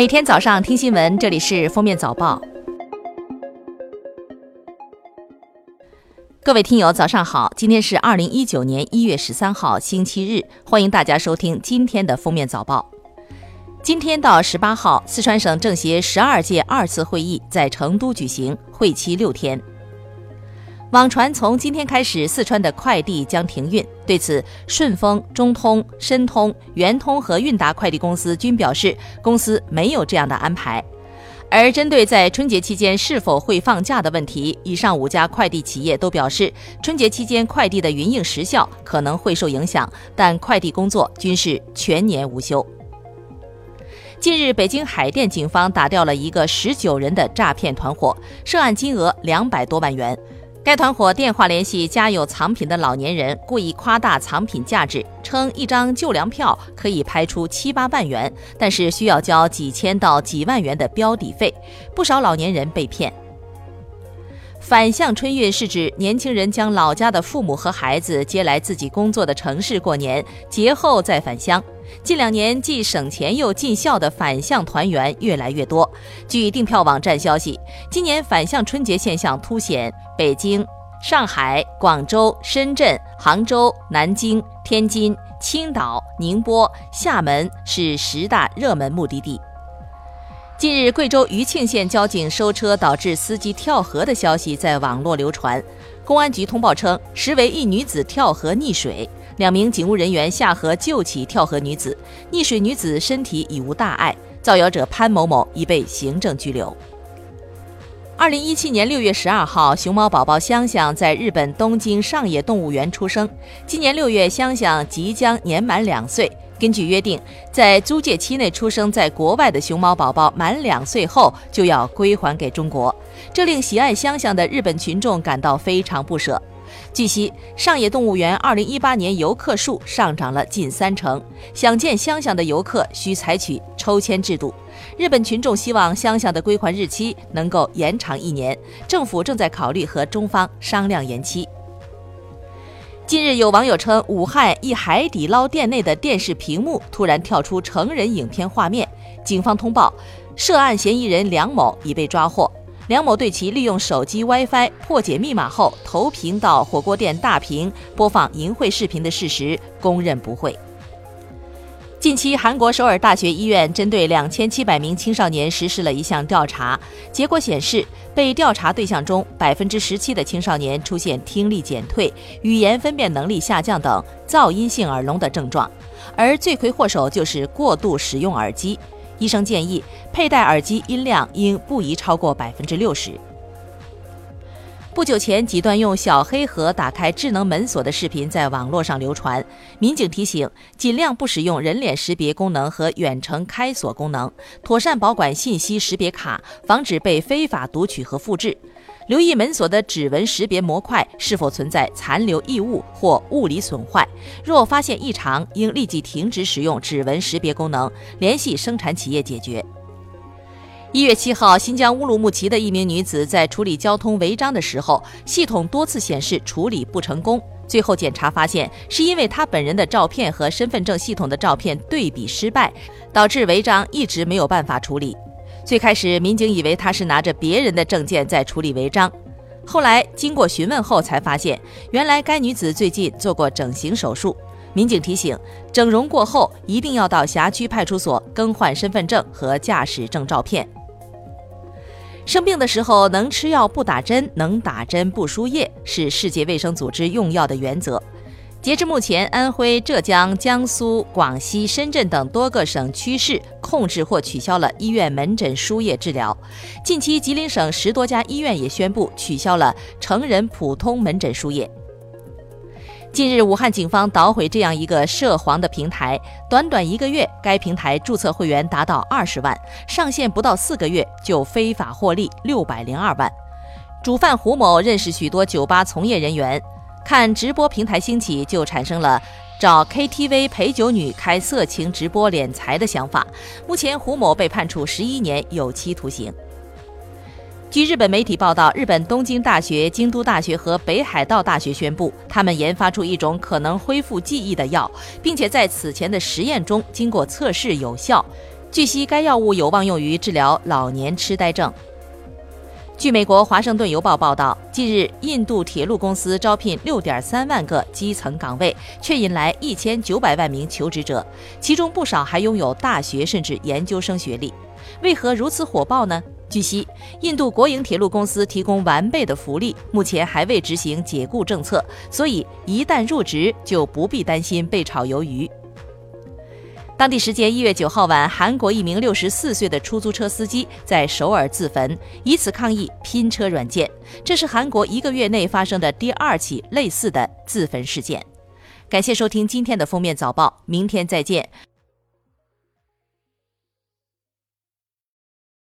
每天早上听新闻，这里是封面早报。各位听友，早上好！今天是二零一九年一月十三号，星期日，欢迎大家收听今天的封面早报。今天到十八号，四川省政协十二届二次会议在成都举行，会期六天。网传从今天开始，四川的快递将停运。对此，顺丰、中通、申通、圆通和韵达快递公司均表示，公司没有这样的安排。而针对在春节期间是否会放假的问题，以上五家快递企业都表示，春节期间快递的运营时效可能会受影响，但快递工作均是全年无休。近日，北京海淀警方打掉了一个十九人的诈骗团伙，涉案金额两百多万元。该团伙电话联系家有藏品的老年人，故意夸大藏品价值，称一张旧粮票可以拍出七八万元，但是需要交几千到几万元的标底费，不少老年人被骗。反向春运是指年轻人将老家的父母和孩子接来自己工作的城市过年，节后再返乡。近两年，既省钱又尽孝的返向团圆越来越多。据订票网站消息，今年返向春节现象凸显北京、上海、广州、深圳、杭州、南京、天津、青岛、宁波、厦门是十大热门目的地。近日，贵州余庆县交警收车导致司机跳河的消息在网络流传。公安局通报称，实为一女子跳河溺水。两名警务人员下河救起跳河女子，溺水女子身体已无大碍，造谣者潘某某已被行政拘留。二零一七年六月十二号，熊猫宝宝香香在日本东京上野动物园出生。今年六月，香香即将年满两岁。根据约定，在租借期内出生在国外的熊猫宝宝满两岁后就要归还给中国，这令喜爱香香的日本群众感到非常不舍。据悉，上野动物园2018年游客数上涨了近三成，想见香香的游客需采取抽签制度。日本群众希望香香的归还日期能够延长一年，政府正在考虑和中方商量延期。近日，有网友称，武汉一海底捞店内的电视屏幕突然跳出成人影片画面，警方通报，涉案嫌疑人梁某已被抓获。梁某对其利用手机 WiFi 破解密码后投屏到火锅店大屏播放淫秽视频的事实供认不讳。近期，韩国首尔大学医院针对两千七百名青少年实施了一项调查，结果显示，被调查对象中百分之十七的青少年出现听力减退、语言分辨能力下降等噪音性耳聋的症状，而罪魁祸首就是过度使用耳机。医生建议佩戴耳机音量应不宜超过百分之六十。不久前，几段用小黑盒打开智能门锁的视频在网络上流传。民警提醒，尽量不使用人脸识别功能和远程开锁功能，妥善保管信息识别卡，防止被非法读取和复制。留意门锁的指纹识别模块是否存在残留异物或物理损坏，若发现异常，应立即停止使用指纹识别功能，联系生产企业解决。一月七号，新疆乌鲁木齐的一名女子在处理交通违章的时候，系统多次显示处理不成功，最后检查发现是因为她本人的照片和身份证系统的照片对比失败，导致违章一直没有办法处理。最开始，民警以为他是拿着别人的证件在处理违章，后来经过询问后才发现，原来该女子最近做过整形手术。民警提醒，整容过后一定要到辖区派出所更换身份证和驾驶证照片。生病的时候能吃药不打针，能打针不输液，是世界卫生组织用药的原则。截至目前，安徽、浙江、江苏、广西、深圳等多个省区市控制或取消了医院门诊输液治疗。近期，吉林省十多家医院也宣布取消了成人普通门诊输液。近日，武汉警方捣毁这样一个涉黄的平台，短短一个月，该平台注册会员达到二十万，上线不到四个月就非法获利六百零二万。主犯胡某认识许多酒吧从业人员。看直播平台兴起，就产生了找 KTV 陪酒女开色情直播敛财的想法。目前，胡某被判处十一年有期徒刑。据日本媒体报道，日本东京大学、京都大学和北海道大学宣布，他们研发出一种可能恢复记忆的药，并且在此前的实验中经过测试有效。据悉，该药物有望用于治疗老年痴呆症。据美国《华盛顿邮报》报道，近日，印度铁路公司招聘6.3万个基层岗位，却引来1900万名求职者，其中不少还拥有大学甚至研究生学历。为何如此火爆呢？据悉，印度国营铁路公司提供完备的福利，目前还未执行解雇政策，所以一旦入职就不必担心被炒鱿鱼。当地时间一月九号晚，韩国一名六十四岁的出租车司机在首尔自焚，以此抗议拼车软件。这是韩国一个月内发生的第二起类似的自焚事件。感谢收听今天的封面早报，明天再见。